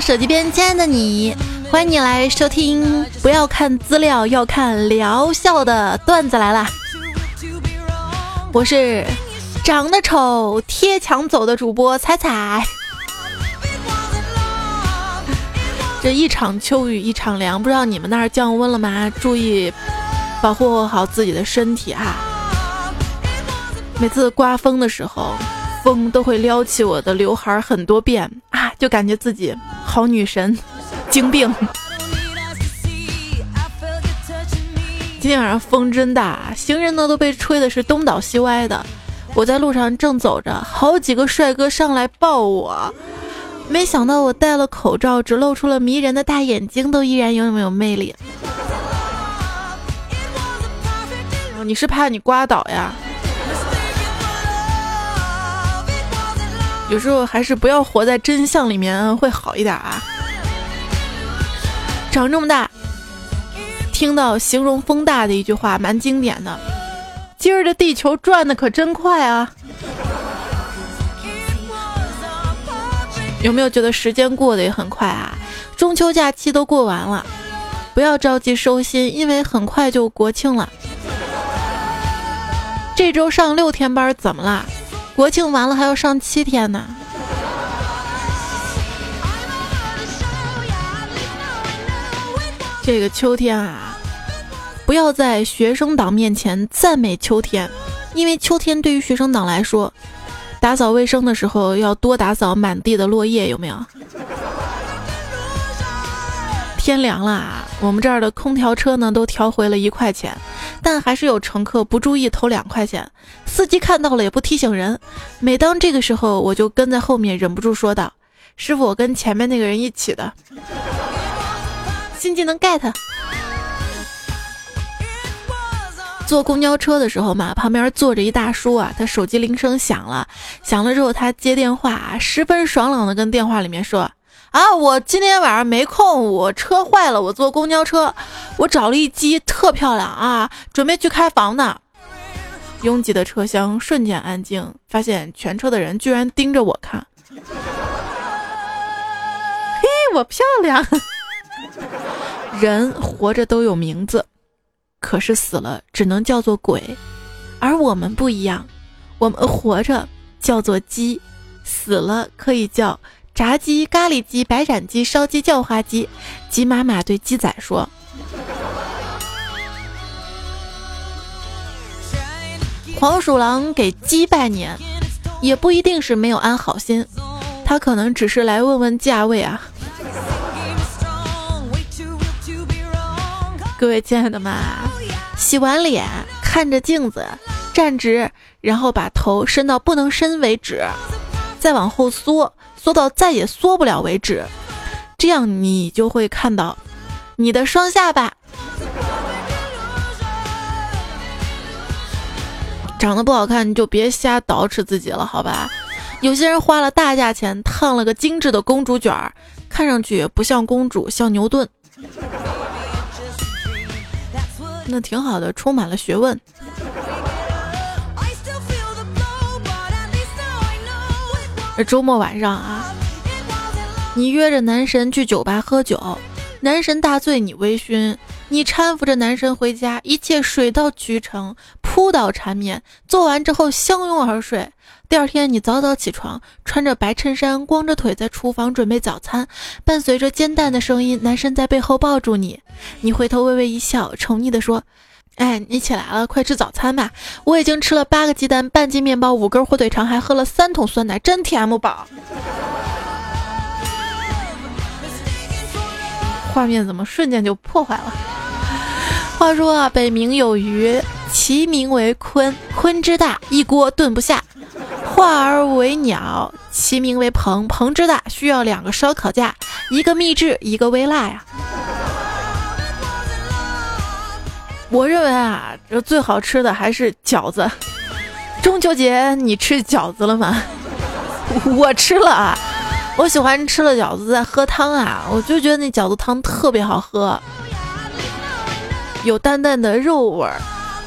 手机边亲爱的你，欢迎你来收听。不要看资料，要看疗效的段子来了。我是长得丑、贴墙走的主播彩彩。这一场秋雨一场凉，不知道你们那儿降温了吗？注意保护好自己的身体哈。每次刮风的时候，风都会撩起我的刘海很多遍啊，就感觉自己好女神，精病。今天晚上风真大，行人呢都被吹的是东倒西歪的。我在路上正走着，好几个帅哥上来抱我。没想到我戴了口罩，只露出了迷人的大眼睛，都依然有没有魅力？你是怕你刮倒呀？有时候还是不要活在真相里面会好一点啊！长这么大，听到形容风大的一句话，蛮经典的。今儿这地球转的可真快啊！有没有觉得时间过得也很快啊？中秋假期都过完了，不要着急收心，因为很快就国庆了。这周上六天班怎么啦？国庆完了还要上七天呢。这个秋天啊，不要在学生党面前赞美秋天，因为秋天对于学生党来说。打扫卫生的时候要多打扫满地的落叶，有没有？天凉了，我们这儿的空调车呢都调回了一块钱，但还是有乘客不注意投两块钱，司机看到了也不提醒人。每当这个时候，我就跟在后面，忍不住说道：“师傅，我跟前面那个人一起的。”新技能 get。坐公交车的时候嘛，旁边坐着一大叔啊，他手机铃声响了，响了之后他接电话，十分爽朗的跟电话里面说：“啊，我今天晚上没空，我车坏了，我坐公交车，我找了一机特漂亮啊，准备去开房呢。”拥挤的车厢瞬间安静，发现全车的人居然盯着我看。嘿，我漂亮。人活着都有名字。可是死了只能叫做鬼，而我们不一样，我们活着叫做鸡，死了可以叫炸鸡、咖喱鸡、白斩鸡、烧鸡、叫花鸡。鸡妈妈对鸡仔说：“黄鼠狼给鸡拜年，也不一定是没有安好心，他可能只是来问问价位啊。”各位亲爱的们，洗完脸看着镜子，站直，然后把头伸到不能伸为止，再往后缩，缩到再也缩不了为止，这样你就会看到你的双下巴。长得不好看，你就别瞎捯饬自己了，好吧？有些人花了大价钱烫了个精致的公主卷儿，看上去不像公主，像牛顿。那挺好的，充满了学问。周末晚上啊，你约着男神去酒吧喝酒，男神大醉你微醺，你搀扶着男神回家，一切水到渠成，扑倒缠绵，做完之后相拥而睡。第二天，你早早起床，穿着白衬衫，光着腿在厨房准备早餐，伴随着煎蛋的声音，男神在背后抱住你，你回头微微一笑，宠溺地说：“哎，你起来了，快吃早餐吧！我已经吃了八个鸡蛋，半斤面包，五根火腿肠，还喝了三桶酸奶，真甜不饱。”画面怎么瞬间就破坏了？话说啊，北冥有鱼，其名为鲲，鲲之大，一锅炖不下。化而为鸟，其名为鹏。鹏之大，需要两个烧烤架，一个秘制，一个微辣呀。我认为啊，这最好吃的还是饺子。中秋节你吃饺子了吗？我吃了啊，我喜欢吃了饺子再喝汤啊，我就觉得那饺子汤特别好喝，有淡淡的肉味儿，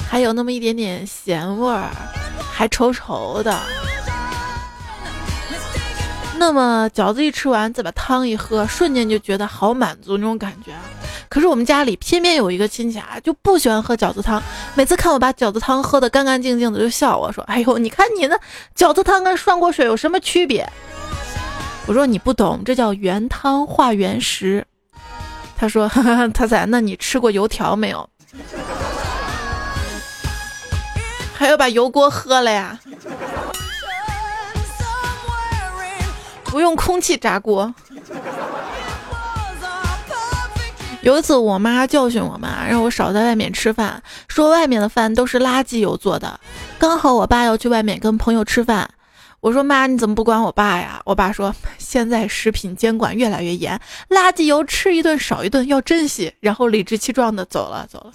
还有那么一点点咸味儿。还稠稠的，那么饺子一吃完，再把汤一喝，瞬间就觉得好满足那种感觉。可是我们家里偏偏有一个亲戚啊，就不喜欢喝饺子汤。每次看我把饺子汤喝得干干净净的，就笑我说：“哎呦，你看你那饺子汤跟涮锅水有什么区别？”我说：“你不懂，这叫原汤化原食。”他说：“他在，那你吃过油条没有？还要把油锅喝了呀？”不用空气炸锅。有一次，我妈教训我妈，让我少在外面吃饭，说外面的饭都是垃圾油做的。刚好我爸要去外面跟朋友吃饭，我说妈，你怎么不管我爸呀？我爸说现在食品监管越来越严，垃圾油吃一顿少一顿，要珍惜。然后理直气壮的走了，走了。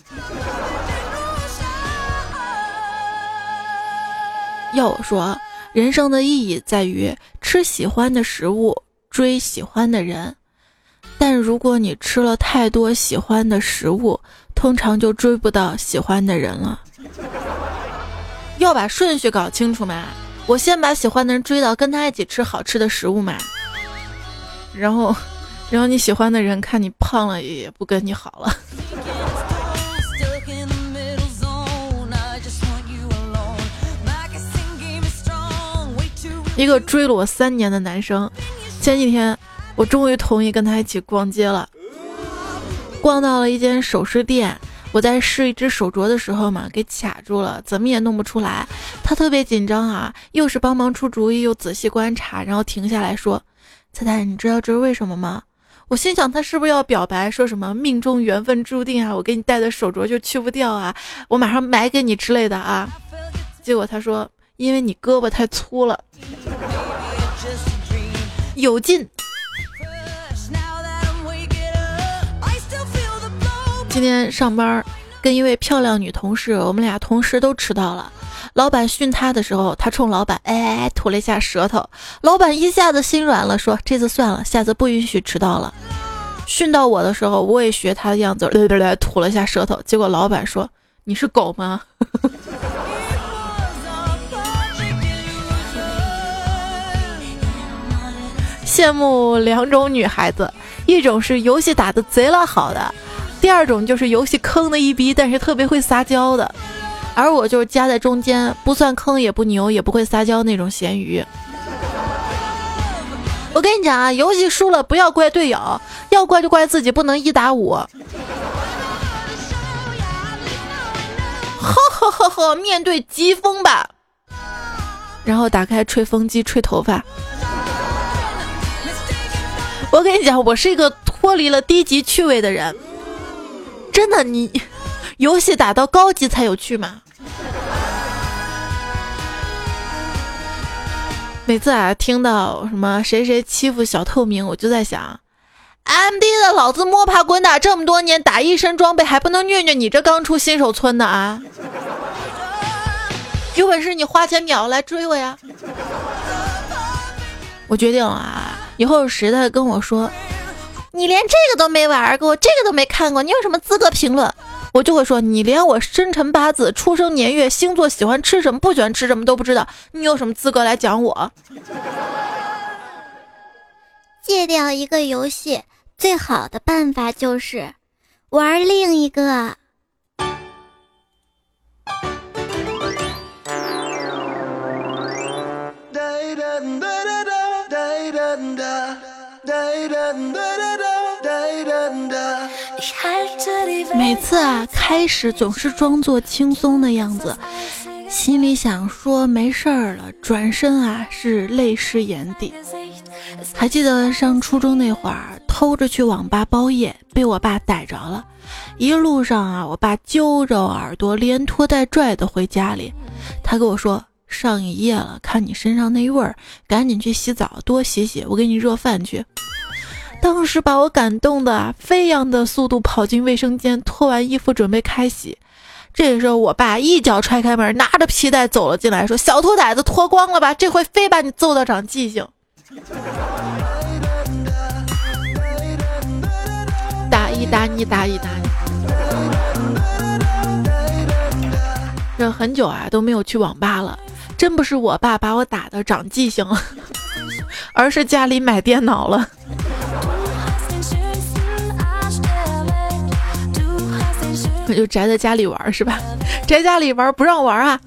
要我说。人生的意义在于吃喜欢的食物，追喜欢的人。但如果你吃了太多喜欢的食物，通常就追不到喜欢的人了。要把顺序搞清楚嘛，我先把喜欢的人追到，跟他一起吃好吃的食物嘛。然后，然后你喜欢的人看你胖了，也不跟你好了。一个追了我三年的男生，前几天我终于同意跟他一起逛街了。逛到了一间首饰店，我在试一只手镯的时候嘛，给卡住了，怎么也弄不出来。他特别紧张啊，又是帮忙出主意，又仔细观察，然后停下来说：“菜菜，你知道这是为什么吗？”我心想他是不是要表白，说什么命中缘分注定啊，我给你戴的手镯就去不掉啊，我马上买给你之类的啊。结果他说。因为你胳膊太粗了，有劲。今天上班跟一位漂亮女同事，我们俩同时都迟到了。老板训他的时候，他冲老板哎哎吐了一下舌头。老板一下子心软了，说这次算了，下次不允许迟到了。训到我的时候，我也学他的样子，对对对，吐了一下舌头。结果老板说：“你是狗吗？” 羡慕两种女孩子，一种是游戏打的贼拉好的，第二种就是游戏坑的一逼，但是特别会撒娇的。而我就是夹在中间，不算坑也不牛，也不会撒娇那种咸鱼。我跟你讲啊，游戏输了不要怪队友，要怪就怪自己不能一打五。呵呵呵呵，面对疾风吧。然后打开吹风机吹头发。我跟你讲，我是一个脱离了低级趣味的人。真的，你游戏打到高级才有趣吗？每次啊，听到什么谁谁欺负小透明，我就在想，M D 的老子摸爬滚打这么多年，打一身装备还不能虐虐你这刚出新手村的啊？有本事你花钱秒来追我呀！我决定了啊。以后谁再跟我说，你连这个都没玩过，这个都没看过，你有什么资格评论？我就会说，你连我生辰八字、出生年月、星座、喜欢吃什么、不喜欢吃什么都不知道，你有什么资格来讲我？戒掉一个游戏最好的办法就是玩另一个。每次啊，开始总是装作轻松的样子，心里想说没事儿了，转身啊是泪湿眼底。还记得上初中那会儿，偷着去网吧包夜，被我爸逮着了。一路上啊，我爸揪着耳朵，连拖带拽的回家里。他跟我说：“上一夜了，看你身上那味儿，赶紧去洗澡，多洗洗，我给你热饭去。”当时把我感动的，飞扬的速度跑进卫生间，脱完衣服准备开洗。这时候，我爸一脚踹开门，拿着皮带走了进来，说：“小兔崽子，脱光了吧？这回非把你揍到长记性。”打一打你，打一打你。这很久啊都没有去网吧了，真不是我爸把我打的长记性了。而是家里买电脑了。就宅在家里玩是吧？宅家里玩不让玩啊！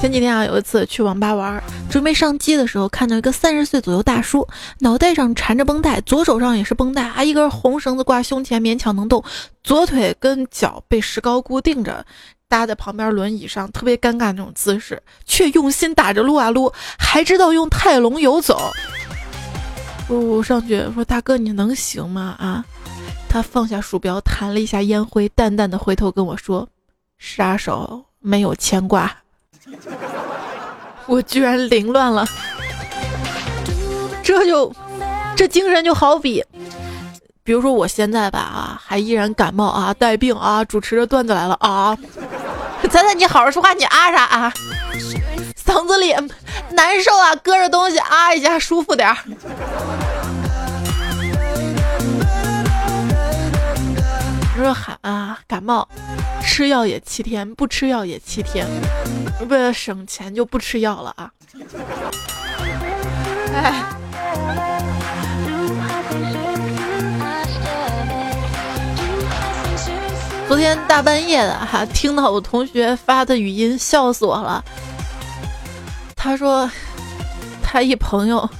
前几天啊，有一次去网吧玩，准备上机的时候，看到一个三十岁左右大叔，脑袋上缠着绷带，左手上也是绷带啊，一根红绳子挂胸前，勉强能动，左腿跟脚被石膏固定着，搭在旁边轮椅上，特别尴尬那种姿势，却用心打着撸啊撸，还知道用泰龙游走。我上去说：“大哥，你能行吗？”啊？他放下鼠标，弹了一下烟灰，淡淡的回头跟我说：“杀手没有牵挂。”我居然凌乱了，这就这精神就好比，比如说我现在吧啊，还依然感冒啊，带病啊，主持着段子来了啊，咱咱你好好说话，你啊啥啊？嗓子里难受啊，搁着东西啊一下舒服点儿。说喊啊，感冒，吃药也七天，不吃药也七天，为了省钱就不吃药了啊！哎，昨天大半夜的哈，听到我同学发的语音，笑死我了。他说，他一朋友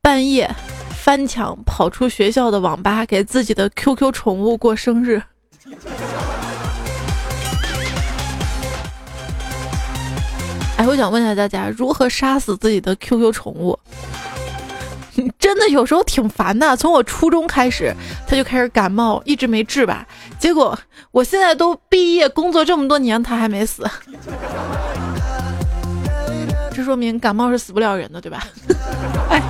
半夜。翻墙跑出学校的网吧，给自己的 QQ 宠物过生日。哎，我想问一下大家，如何杀死自己的 QQ 宠物？真的有时候挺烦的。从我初中开始，他就开始感冒，一直没治吧。结果我现在都毕业工作这么多年，他还没死。这说明感冒是死不了人的，对吧？哎。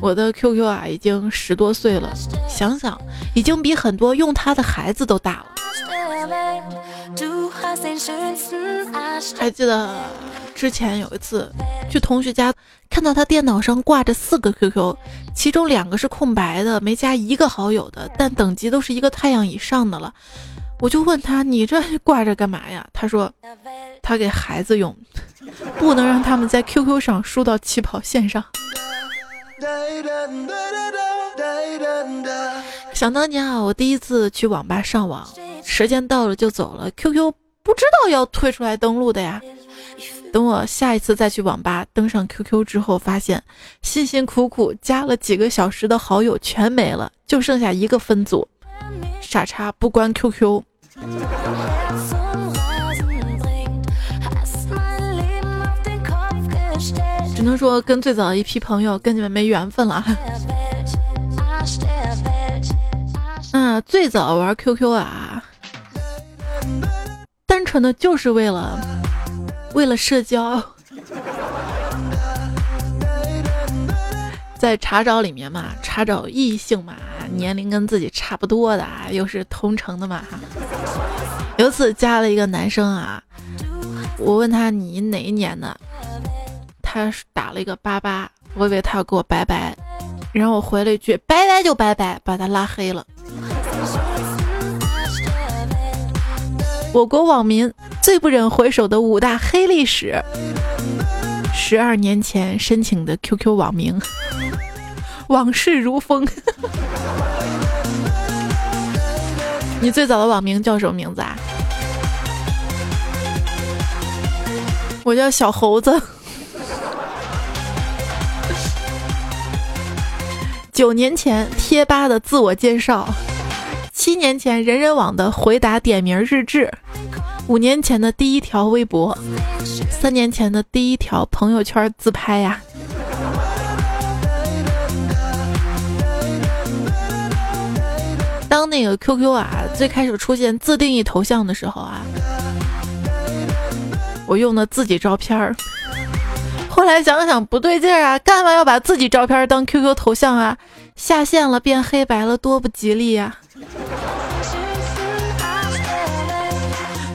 我的 QQ 啊，已经十多岁了，想想已经比很多用它的孩子都大了。还记得之前有一次去同学家，看到他电脑上挂着四个 QQ，其中两个是空白的，没加一个好友的，但等级都是一个太阳以上的了。我就问他：“你这挂着干嘛呀？”他说：“他给孩子用，不能让他们在 QQ 上输到起跑线上。”想当年啊，我第一次去网吧上网，时间到了就走了，QQ 不知道要退出来登录的呀。等我下一次再去网吧登上 QQ 之后，发现辛辛苦苦加了几个小时的好友全没了，就剩下一个分组。傻叉不关 QQ。只能说跟最早的一批朋友跟你们没缘分了。嗯，最早玩 QQ 啊，单纯的就是为了为了社交，在查找里面嘛，查找异性嘛，年龄跟自己差不多的，又是同城的嘛哈。有次加了一个男生啊，我问他你哪一年的？他打了一个八八，我以为他要给我拜拜，然后我回了一句拜拜就拜拜，把他拉黑了。我国网民最不忍回首的五大黑历史：十二年前申请的 QQ 网名，往事如风。你最早的网名叫什么名字啊？我叫小猴子。九年前贴吧的自我介绍，七年前人人网的回答点名日志，五年前的第一条微博，三年前的第一条朋友圈自拍呀。当那个 QQ 啊最开始出现自定义头像的时候啊，我用的自己照片儿。后来想想不对劲儿啊，干嘛要把自己照片当 QQ 头像啊？下线了变黑白了，多不吉利呀！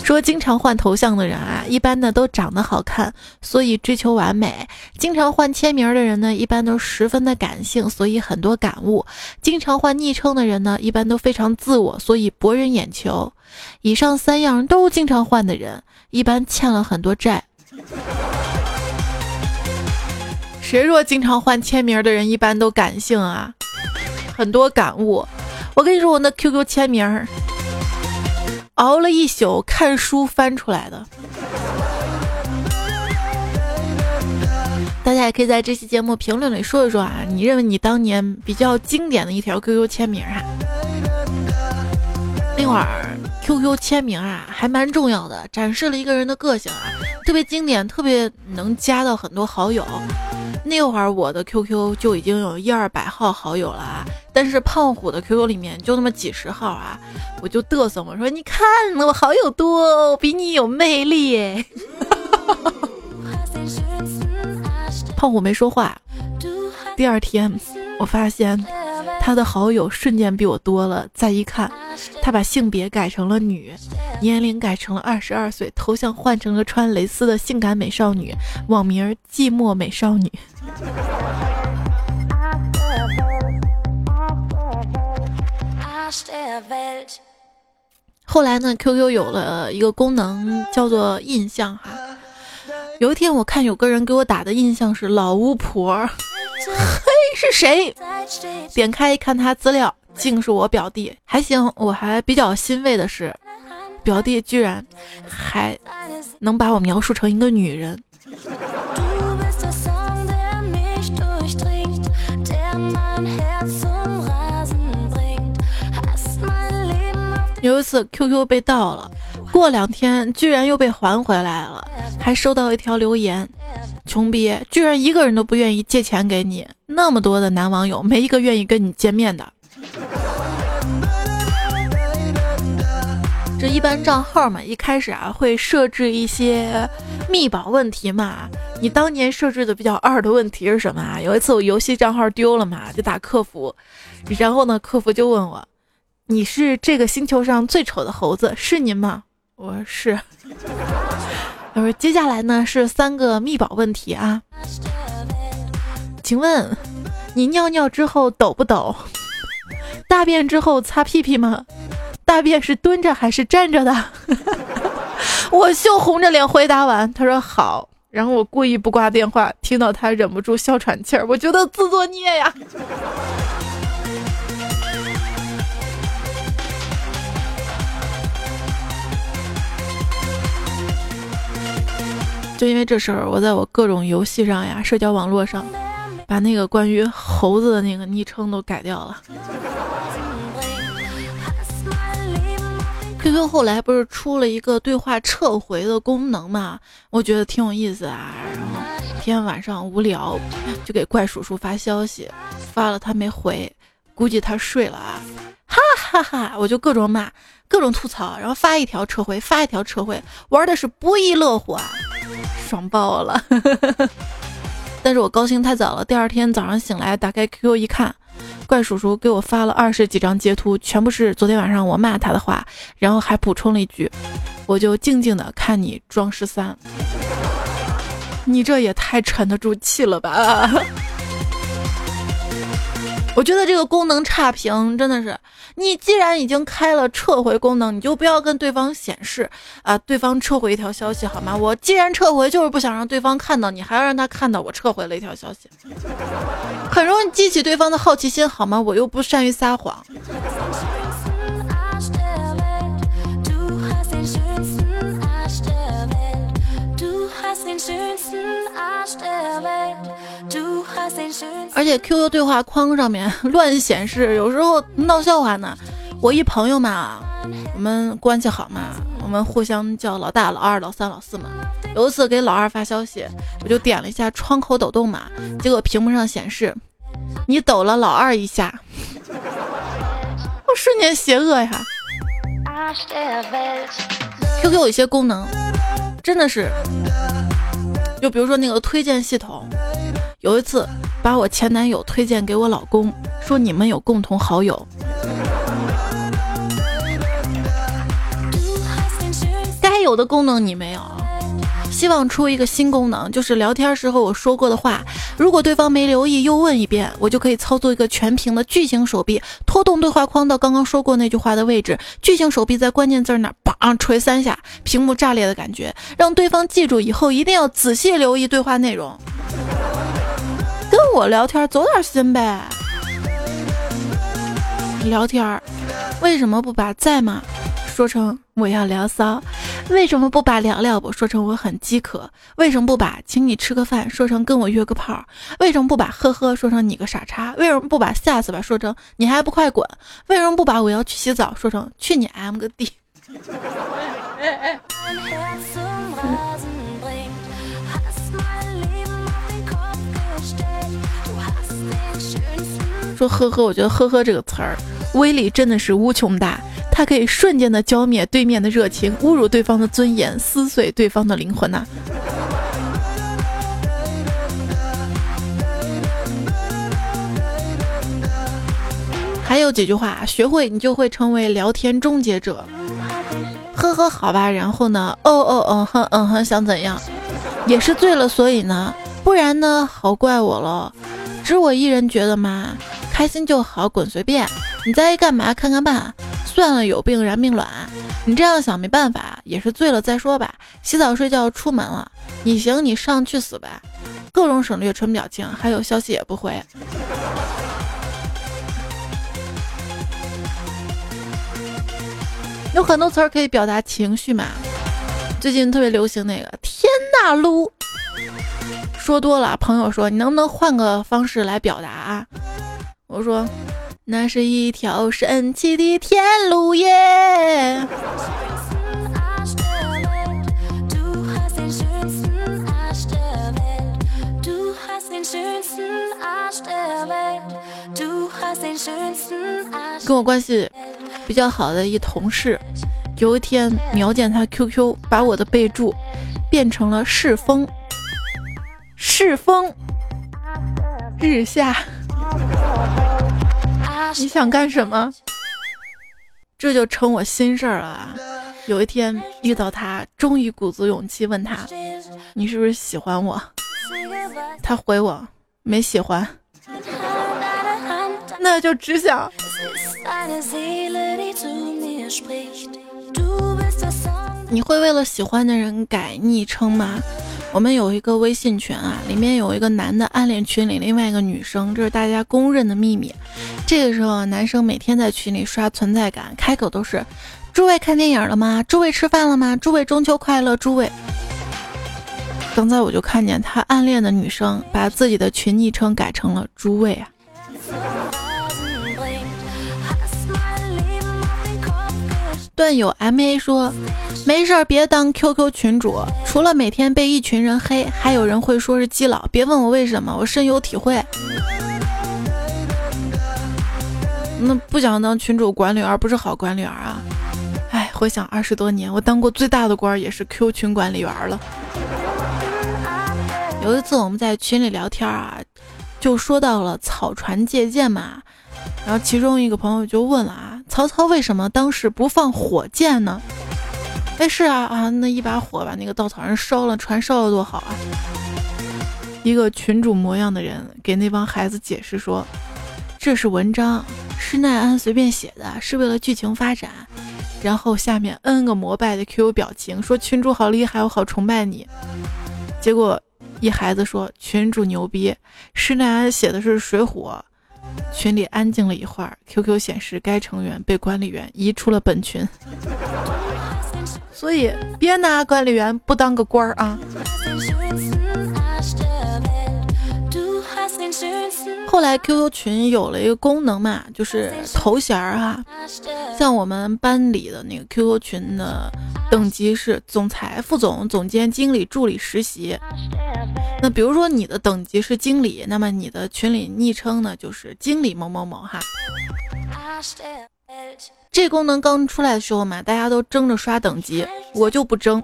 说经常换头像的人啊，一般的都长得好看，所以追求完美；经常换签名的人呢，一般都十分的感性，所以很多感悟；经常换昵称的人呢，一般都非常自我，所以博人眼球。以上三样都经常换的人，一般欠了很多债。谁说经常换签名的人一般都感性啊？很多感悟。我跟你说，我那 QQ 签名，熬了一宿看书翻出来的。大家也可以在这期节目评论里说一说啊，你认为你当年比较经典的一条 QQ 签名啊？那会儿 QQ 签名啊，还蛮重要的，展示了一个人的个性啊，特别经典，特别能加到很多好友。那会儿我的 QQ 就已经有一二百号好友了啊，但是胖虎的 QQ 里面就那么几十号啊，我就嘚瑟我说你看我好友多，我比你有魅力。胖虎没说话。第二天，我发现他的好友瞬间比我多了。再一看，他把性别改成了女，年龄改成了二十二岁，头像换成了穿蕾丝的性感美少女，网名寂寞美少女。后来呢？QQ 有了一个功能，叫做印象哈。有一天，我看有个人给我打的印象是老巫婆，嘿，是谁？点开一看，他资料竟是我表弟。还行，我还比较欣慰的是，表弟居然还能把我描述成一个女人。有一次 QQ 被盗了。过两天居然又被还回来了，还收到一条留言：“穷逼，居然一个人都不愿意借钱给你，那么多的男网友，没一个愿意跟你见面的。”这一般账号嘛，一开始啊会设置一些密保问题嘛。你当年设置的比较二的问题是什么啊？有一次我游戏账号丢了嘛，就打客服，然后呢，客服就问我：“你是这个星球上最丑的猴子，是您吗？”我说是，他说接下来呢是三个密保问题啊，请问你尿尿之后抖不抖？大便之后擦屁屁吗？大便是蹲着还是站着的？我羞红着脸回答完，他说好，然后我故意不挂电话，听到他忍不住笑喘气儿，我觉得自作孽呀。就因为这事儿，我在我各种游戏上呀、社交网络上，把那个关于猴子的那个昵称都改掉了。QQ 后来不是出了一个对话撤回的功能嘛？我觉得挺有意思啊。然后天晚上无聊，就给怪叔叔发消息，发了他没回，估计他睡了啊。哈哈哈！我就各种骂，各种吐槽，然后发一条撤回，发一条撤回，玩的是不亦乐乎啊。爽爆了！但是我高兴太早了。第二天早上醒来，打开 QQ 一看，怪叔叔给我发了二十几张截图，全部是昨天晚上我骂他的话，然后还补充了一句：“我就静静的看你装十三。”你这也太沉得住气了吧！我觉得这个功能差评真的是，你既然已经开了撤回功能，你就不要跟对方显示啊，对方撤回一条消息好吗？我既然撤回，就是不想让对方看到，你还要让他看到我撤回了一条消息，很容易激起对方的好奇心好吗？我又不善于撒谎。而且 QQ 对话框上面 乱显示，有时候闹笑话呢。我一朋友嘛，我们关系好嘛，我们互相叫老大、老二、老三、老四嘛。有一次给老二发消息，我就点了一下窗口抖动嘛，结果屏幕上显示你抖了老二一下，我瞬间邪恶呀。QQ 有一些功能真的是。就比如说那个推荐系统，有一次把我前男友推荐给我老公，说你们有共同好友，该有的功能你没有。希望出一个新功能，就是聊天时候我说过的话，如果对方没留意又问一遍，我就可以操作一个全屏的巨型手臂，拖动对话框到刚刚说过那句话的位置，巨型手臂在关键字那儿梆捶三下，屏幕炸裂的感觉，让对方记住以后一定要仔细留意对话内容。跟我聊天，走点心呗。聊天，为什么不把在吗说成我要聊骚？为什么不把聊聊不说成我很饥渴？为什么不把请你吃个饭说成跟我约个炮？为什么不把呵呵说成你个傻叉？为什么不把下次吧说成你还不快滚？为什么不把我要去洗澡说成去你 M 个 D？说呵呵，我觉得呵呵这个词儿威力真的是无穷大。它可以瞬间的浇灭对面的热情，侮辱对方的尊严，撕碎对方的灵魂呐！还有几句话，学会你就会成为聊天终结者。呵呵，好吧，然后呢？哦哦，嗯哼，嗯哼，想怎样？也是醉了，所以呢？不然呢？好怪我了，只我一人觉得吗？开心就好，滚随便。你在意干嘛？看看办。算了，有病然命卵！你这样想没办法，也是醉了再说吧。洗澡睡觉出门了，你行你上去死吧！各种省略纯表情，还有消息也不回。有很多词儿可以表达情绪嘛？最近特别流行那个“天呐噜”，说多了，朋友说你能不能换个方式来表达啊？我说。那是一条神奇的天路耶。跟我关系比较好的一同事，有一天瞄见他 QQ，把我的备注变成了世风，世风，日下。你想干什么？这就成我心事儿了。有一天遇到他，终于鼓足勇气问他：“你是不是喜欢我？”他回我：“没喜欢。”那就只想。你会为了喜欢的人改昵称吗？我们有一个微信群啊，里面有一个男的暗恋群里另外一个女生，这是大家公认的秘密。这个时候，男生每天在群里刷存在感，开口都是：“诸位看电影了吗？诸位吃饭了吗？诸位中秋快乐！诸位。”刚才我就看见他暗恋的女生把自己的群昵称改成了“诸位”啊。段友 M A 说。没事儿，别当 QQ 群主。除了每天被一群人黑，还有人会说是基佬。别问我为什么，我深有体会。那不想当群主管理员，不是好管理员啊！哎，回想二十多年，我当过最大的官也是 Q 群管理员了。有一次我们在群里聊天啊，就说到了草船借箭嘛，然后其中一个朋友就问了啊，曹操为什么当时不放火箭呢？哎，是啊啊，那一把火把那个稻草人烧了，船烧了多好啊！一个群主模样的人给那帮孩子解释说：“这是文章，施耐庵随便写的，是为了剧情发展。”然后下面 N 个膜拜的 QQ 表情说：“群主好厉害，我好崇拜你。”结果一孩子说：“群主牛逼，施耐庵写的是水浒。”群里安静了一会儿，QQ 显示该成员被管理员移出了本群。所以别拿管理员不当个官儿啊！后来 QQ 群有了一个功能嘛，就是头衔儿哈。像我们班里的那个 QQ 群的等级是总裁、副总、总监、经理、助理、实习。那比如说你的等级是经理，那么你的群里昵称呢就是经理某某某哈。这功能刚出来的时候嘛，大家都争着刷等级，我就不争。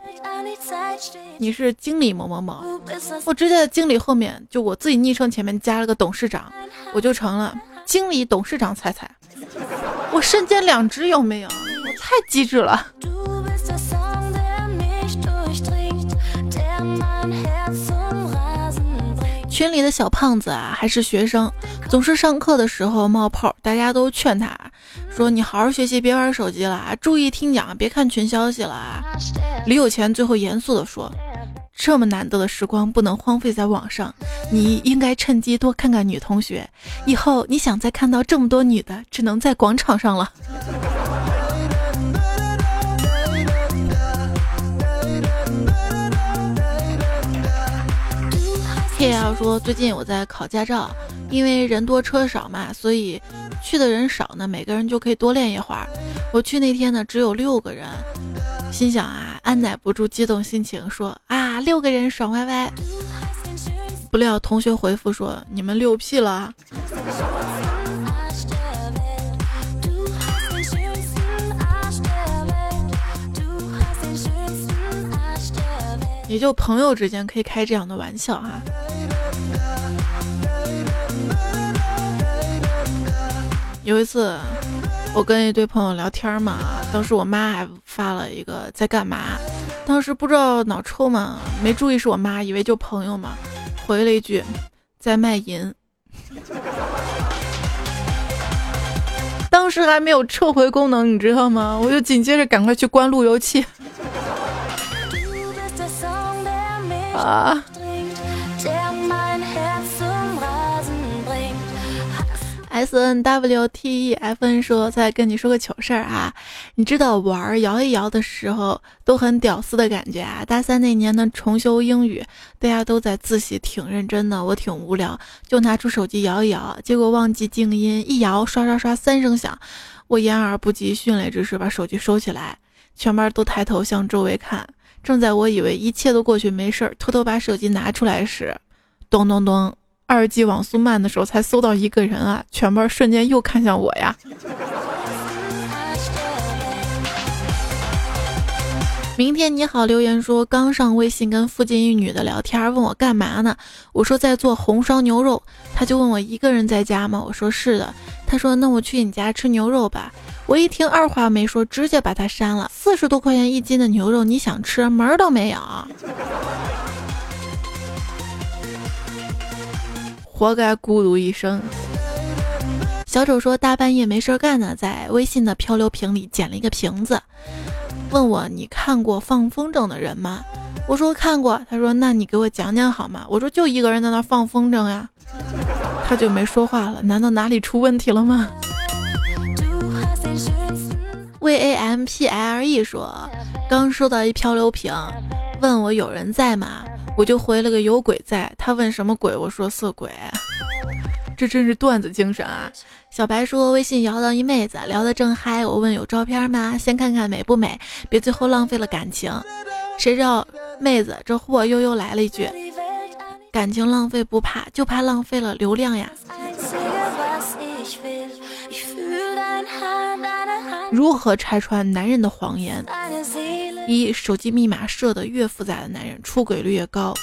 你是经理某某某，我直接在经理后面，就我自己昵称前面加了个董事长，我就成了经理董事长彩彩。我身兼两职有没有？我太机智了。群里的小胖子啊，还是学生，总是上课的时候冒泡。大家都劝他说：“你好好学习，别玩手机了，注意听讲，别看群消息了。”李有钱最后严肃地说：“这么难得的时光不能荒废在网上，你应该趁机多看看女同学。以后你想再看到这么多女的，只能在广场上了。K L 说，最近我在考驾照，因为人多车少嘛，所以去的人少呢，每个人就可以多练一会儿。我去那天呢，只有六个人，心想啊，按耐不住激动心情，说啊，六个人爽歪歪。不料同学回复说，你们六屁了。也就朋友之间可以开这样的玩笑哈。有一次，我跟一堆朋友聊天嘛，当时我妈还发了一个在干嘛，当时不知道脑抽嘛，没注意是我妈，以为就朋友嘛，回了一句在卖淫。当时还没有撤回功能，你知道吗？我就紧接着赶快去关路由器。啊。S N W T E F N 说：“再跟你说个糗事儿啊，你知道玩摇一摇的时候都很屌丝的感觉啊。大三那年呢，重修英语，大家都在自习，挺认真的。我挺无聊，就拿出手机摇一摇，结果忘记静音，一摇刷刷刷三声响。我言而不及，迅雷之势把手机收起来，全班都抬头向周围看。正在我以为一切都过去没事儿，偷偷把手机拿出来时，咚咚咚。”二 G 网速慢的时候才搜到一个人啊！全班瞬间又看向我呀。明天你好，留言说刚上微信跟附近一女的聊天，问我干嘛呢？我说在做红烧牛肉。他就问我一个人在家吗？我说是的。他说那我去你家吃牛肉吧。我一听二话没说，直接把他删了。四十多块钱一斤的牛肉，你想吃门儿都没有。活该孤独一生。小丑说大半夜没事干呢，在微信的漂流瓶里捡了一个瓶子，问我你看过放风筝的人吗？我说看过。他说那你给我讲讲好吗？我说就一个人在那放风筝呀。他就没说话了。难道哪里出问题了吗？V A M P L E 说刚收到一漂流瓶，问我有人在吗？我就回了个有鬼在，他问什么鬼，我说色鬼，这真是段子精神啊！小白说微信摇到一妹子，聊得正嗨，我问有照片吗？先看看美不美，别最后浪费了感情。谁知道妹子这货悠悠来了一句，感情浪费不怕，就怕浪费了流量呀。如何拆穿男人的谎言？一手机密码设的越复杂的男人，出轨率越高。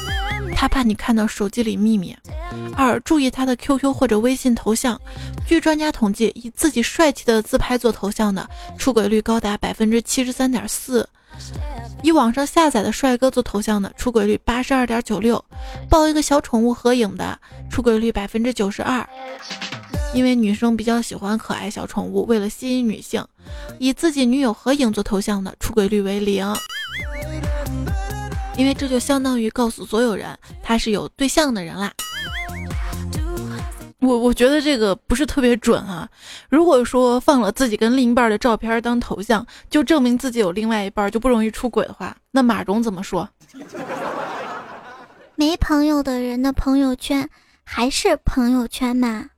他怕你看到手机里秘密。二注意他的 QQ 或者微信头像。据专家统计，以自己帅气的自拍做头像的，出轨率高达百分之七十三点四；以网上下载的帅哥做头像的，出轨率八十二点九六；抱一个小宠物合影的，出轨率百分之九十二。因为女生比较喜欢可爱小宠物，为了吸引女性，以自己女友合影做头像的出轨率为零。因为这就相当于告诉所有人他是有对象的人啦。我我觉得这个不是特别准啊。如果说放了自己跟另一半的照片当头像，就证明自己有另外一半就不容易出轨的话，那马蓉怎么说？没朋友的人的朋友圈还是朋友圈吗？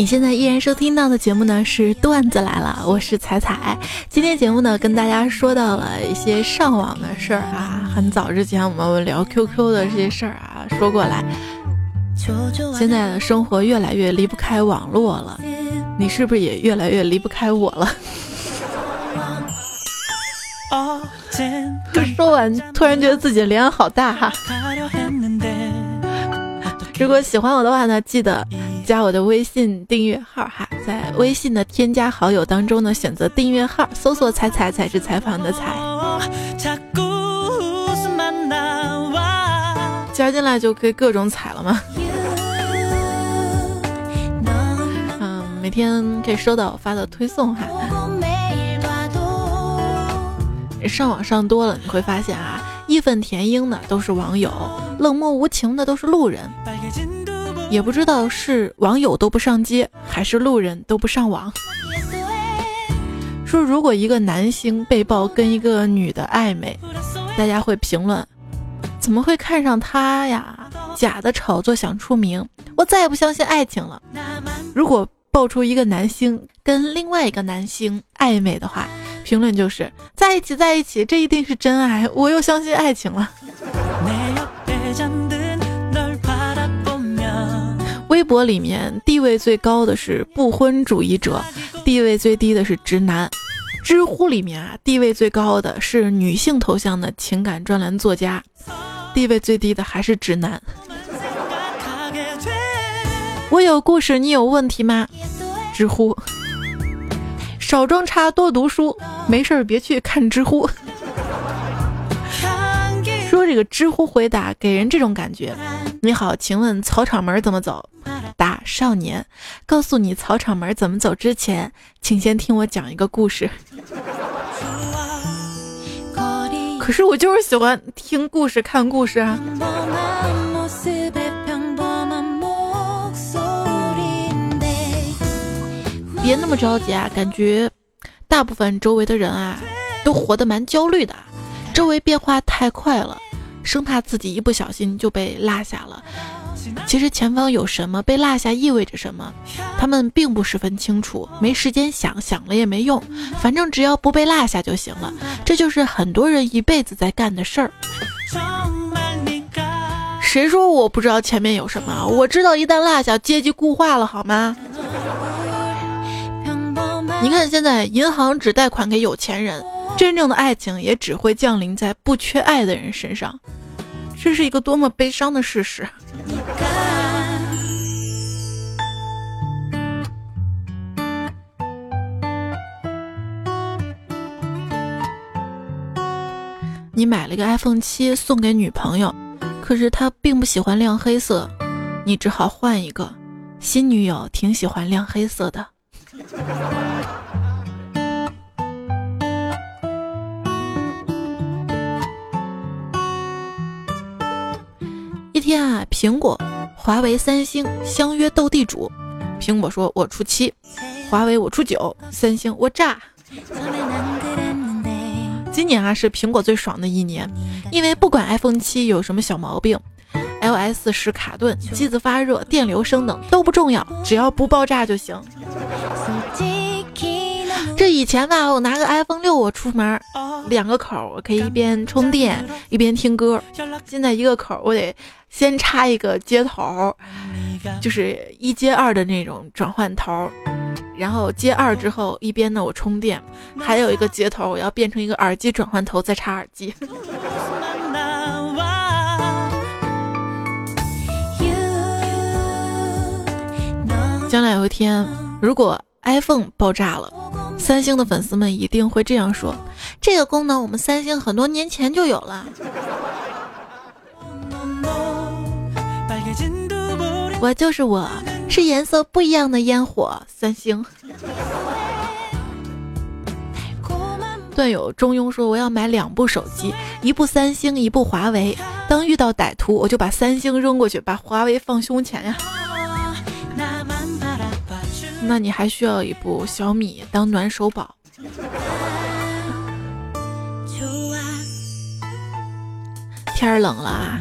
你现在依然收听到的节目呢是段子来了，我是彩彩。今天节目呢跟大家说到了一些上网的事儿啊，很早之前我们聊 QQ 的这些事儿啊说过来。现在的生活越来越离不开网络了，你是不是也越来越离不开我了？说完突然觉得自己脸好大哈。如果喜欢我的话呢，记得。加我的微信订阅号哈，在微信的添加好友当中呢，选择订阅号，搜索“彩彩才是采访的彩”。加进来就可以各种踩了吗？每天可以收到我发的推送哈。上网上多了，你会发现啊，义愤填膺的都是网友，冷漠无情的都是路人。也不知道是网友都不上街，还是路人都不上网。说如果一个男星被曝跟一个女的暧昧，大家会评论：怎么会看上他呀？假的炒作想出名，我再也不相信爱情了。如果爆出一个男星跟另外一个男星暧昧的话，评论就是在一起在一起，这一定是真爱，我又相信爱情了。微博里面地位最高的是不婚主义者，地位最低的是直男。知乎里面啊，地位最高的是女性头像的情感专栏作家，地位最低的还是直男。我有故事，你有问题吗？知乎。少装叉，多读书，没事儿别去看知乎。说这个知乎回答给人这种感觉。你好，请问草场门怎么走？答：少年，告诉你草场门怎么走之前，请先听我讲一个故事。可是我就是喜欢听故事、看故事啊。别那么着急啊，感觉大部分周围的人啊，都活得蛮焦虑的，周围变化太快了，生怕自己一不小心就被落下了。其实前方有什么，被落下意味着什么，他们并不十分清楚，没时间想，想了也没用，反正只要不被落下就行了。这就是很多人一辈子在干的事儿。谁说我不知道前面有什么？我知道一旦落下，阶级固化了，好吗？你看现在银行只贷款给有钱人，真正的爱情也只会降临在不缺爱的人身上，这是一个多么悲伤的事实。你买了个 iPhone 七送给女朋友，可是她并不喜欢亮黑色，你只好换一个。新女友挺喜欢亮黑色的。一天啊，苹果、华为、三星相约斗地主，苹果说我出七，华为我出九，三星我炸。今年啊是苹果最爽的一年，因为不管 iPhone 七有什么小毛病，iOS 十卡顿、机子发热、电流声等都不重要，只要不爆炸就行。这以前吧，我拿个 iPhone 六，我出门两个口，我可以一边充电一边听歌。现在一个口，我得先插一个接头，就是一接二的那种转换头。然后接二之后，一边呢我充电，还有一个接头，我要变成一个耳机转换头，再插耳机。将来有一天，如果 iPhone 爆炸了，三星的粉丝们一定会这样说：这个功能我们三星很多年前就有了。我就是我。是颜色不一样的烟火，三星。段友中庸说：“我要买两部手机，一部三星，一部华为。当遇到歹徒，我就把三星扔过去，把华为放胸前呀。”那你还需要一部小米当暖手宝。天儿冷了啊，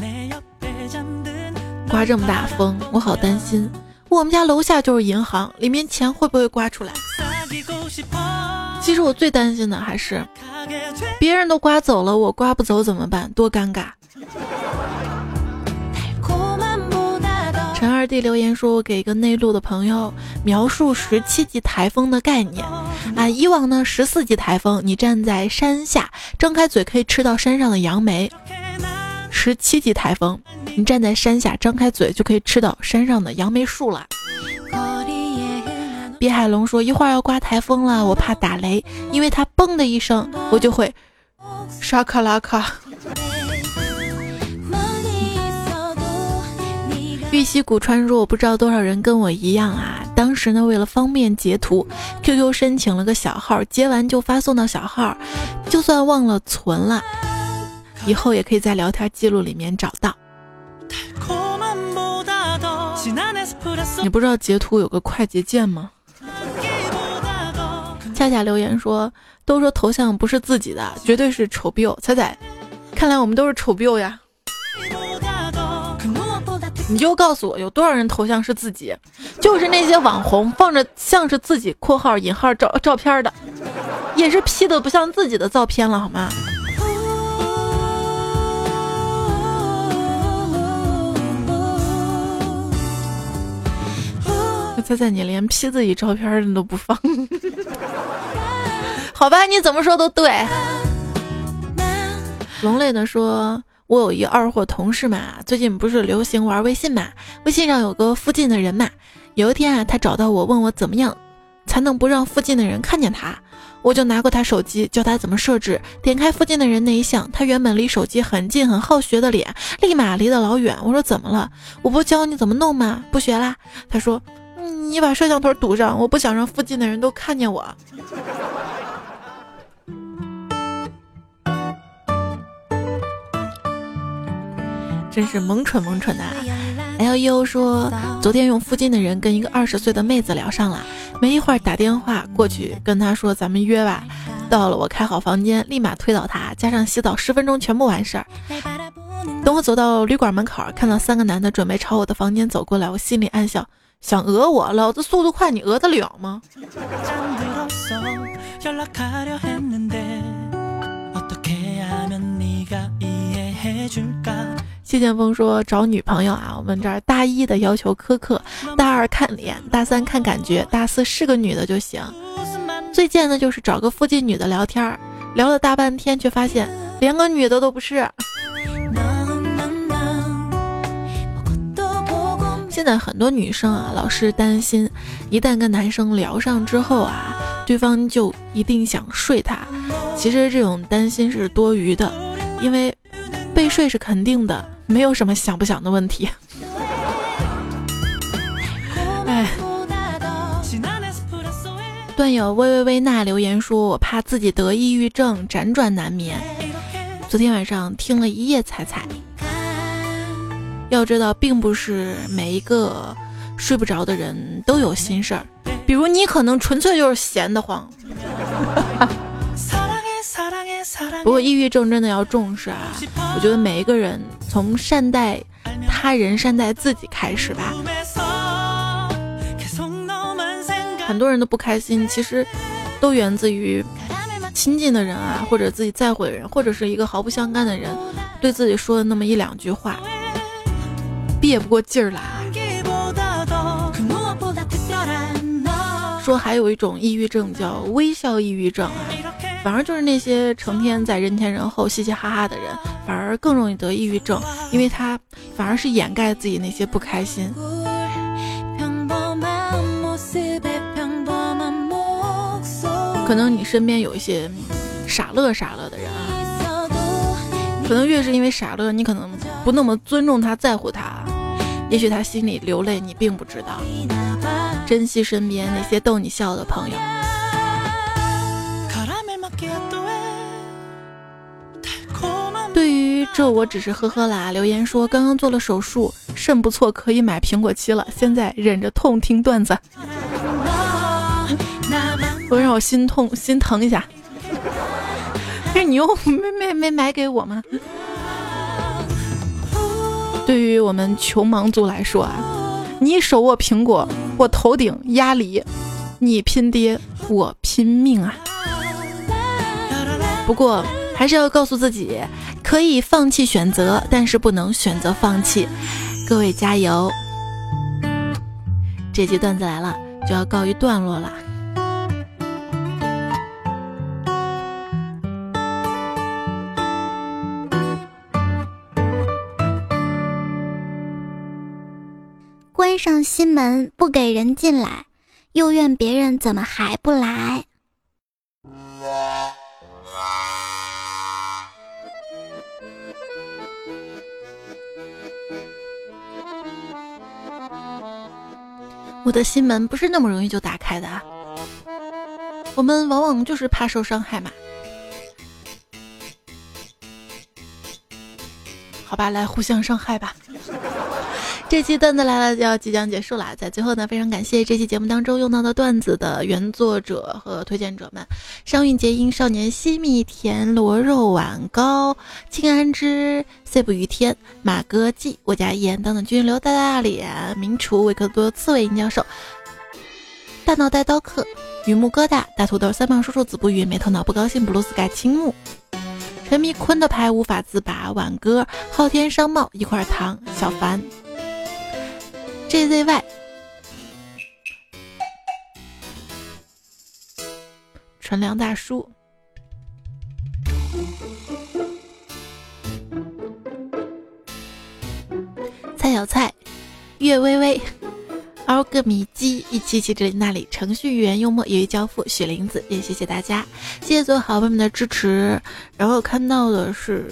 刮这么大风，我好担心。我们家楼下就是银行，里面钱会不会刮出来？其实我最担心的还是别人都刮走了，我刮不走怎么办？多尴尬！二弟留言说：“我给一个内陆的朋友描述十七级台风的概念啊，以往呢十四级台风，你站在山下，张开嘴可以吃到山上的杨梅。”十七级台风，你站在山下，张开嘴就可以吃到山上的杨梅树了。比海龙说：“一会儿要刮台风了，我怕打雷，因为它嘣的一声，我就会沙卡拉卡。”玉溪古川说：“我不知道多少人跟我一样啊，当时呢为了方便截图，QQ 申请了个小号，截完就发送到小号，就算忘了存了，以后也可以在聊天记录里面找到。你不知道截图有个快捷键吗？”恰恰留言说：“都说头像不是自己的，绝对是丑 biu！彩彩，看来我们都是丑 biu 呀。”你就告诉我，有多少人头像是自己？就是那些网红放着像是自己（括号引号）照照片的，也是 P 的不像自己的照片了，好吗？猜猜你连 P 自己照片你都不放？好吧，你怎么说都对。龙类的说。我有一二货同事嘛，最近不是流行玩微信嘛？微信上有个附近的人嘛。有一天啊，他找到我，问我怎么样才能不让附近的人看见他。我就拿过他手机，教他怎么设置。点开附近的人那一项，他原本离手机很近、很好学的脸，立马离得老远。我说怎么了？我不教你怎么弄吗？不学啦？他说，你把摄像头堵上，我不想让附近的人都看见我。真是萌蠢萌蠢的。L E O 说，昨天用附近的人跟一个二十岁的妹子聊上了，没一会儿打电话过去跟他说咱们约吧。到了我开好房间，立马推倒他，加上洗澡十分钟全部完事儿。等我走到旅馆门口，看到三个男的准备朝我的房间走过来，我心里暗笑，想讹我，老子速度快，你讹得了吗？谢剑锋说找女朋友啊，我们这儿大一的要求苛刻，大二看脸，大三看感觉，大四是个女的就行。最贱的就是找个附近女的聊天，聊了大半天，却发现连个女的都不是。现在很多女生啊，老是担心，一旦跟男生聊上之后啊，对方就一定想睡她。其实这种担心是多余的。因为被睡是肯定的，没有什么想不想的问题。哎，段友微微微娜留言说：“我怕自己得抑郁症，辗转难眠。昨天晚上听了一夜彩彩。要知道，并不是每一个睡不着的人都有心事儿，比如你可能纯粹就是闲得慌。”不过抑郁症真的要重视啊！我觉得每一个人从善待他人、善待自己开始吧。很多人的不开心，其实都源自于亲近的人啊，或者自己在乎的人，或者是一个毫不相干的人对自己说的那么一两句话，憋不过劲儿来。说还有一种抑郁症叫微笑抑郁症啊。反而就是那些成天在人前人后嘻嘻哈哈的人，反而更容易得抑郁症，因为他反而是掩盖自己那些不开心。可能你身边有一些傻乐傻乐的人啊，可能越是因为傻乐，你可能不那么尊重他在乎他，也许他心里流泪，你并不知道。珍惜身边那些逗你笑的朋友。这，我只是呵呵啦。留言说刚刚做了手术，肾不错，可以买苹果七了。现在忍着痛听段子，不让我心痛心疼一下。这你又没没没买给我吗？对于我们穷忙族来说啊，你手握苹果，我头顶压梨，你拼爹，我拼命啊。不过还是要告诉自己。可以放弃选择，但是不能选择放弃。各位加油！这期段子来了，就要告一段落了。关上心门，不给人进来，又怨别人怎么还不来。我的心门不是那么容易就打开的啊。我们往往就是怕受伤害嘛。好吧，来互相伤害吧。这期段子来了就要即将结束了，在最后呢，非常感谢这期节目当中用到的段子的原作者和推荐者们：商运结英、少年西米田、螺肉碗糕、清安之、C 不于天、马哥记、我家言等等君留大大脸、名厨、维克多、刺猬、银教授、大脑袋刀客、榆木疙瘩、大土豆、三胖叔叔、子不语、没头脑不高兴、布鲁斯盖、青木。沉迷坤的牌无法自拔，挽歌昊天商贸一块糖，小凡，JZY，纯良大叔，蔡小蔡，岳微微。奥个米鸡，一起起这里那里，程序员幽默，业余交付，雪玲子，也谢谢大家，谢谢所有好朋友们的支持。然后看到的是，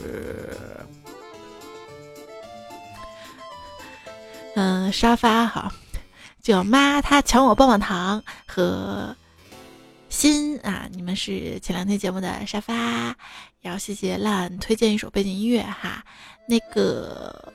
嗯，沙发哈，叫妈，她抢我棒棒糖和心啊，你们是前两天节目的沙发，然后谢谢烂推荐一首背景音乐哈，那个。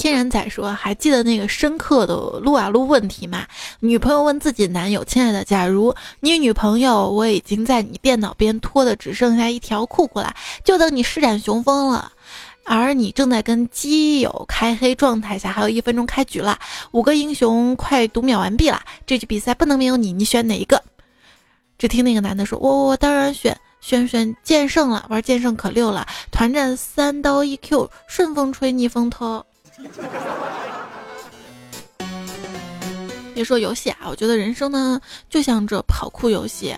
天然仔说：“还记得那个深刻的撸啊撸问题吗？女朋友问自己男友：‘亲爱的，假如你女朋友我已经在你电脑边脱的只剩下一条裤裤了，就等你施展雄风了，而你正在跟基友开黑状态下，还有一分钟开局了，五个英雄快读秒完毕了，这局比赛不能没有你，你选哪一个？’只听那个男的说：‘我我我当然选选选剑圣了，玩剑圣可溜了，团战三刀一 Q，顺风吹，逆风偷。’” 别说游戏啊，我觉得人生呢就像这跑酷游戏。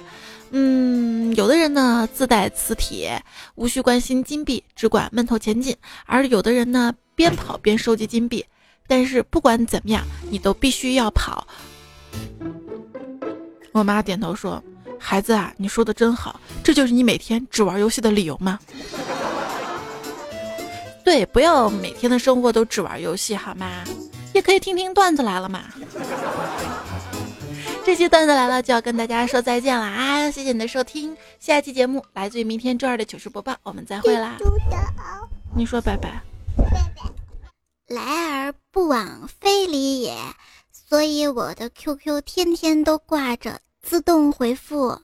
嗯，有的人呢自带磁铁，无需关心金币，只管闷头前进；而有的人呢边跑边收集金币。但是不管怎么样，你都必须要跑。我妈点头说：“孩子啊，你说的真好，这就是你每天只玩游戏的理由吗？”对，不要每天的生活都只玩游戏，好吗？也可以听听段子来了嘛。这期段子来了就要跟大家说再见了啊！谢谢你的收听，下期节目来自于明天周二的糗事播报，我们再会啦。你说拜拜。来而不往非礼也，所以我的 QQ 天天都挂着自动回复。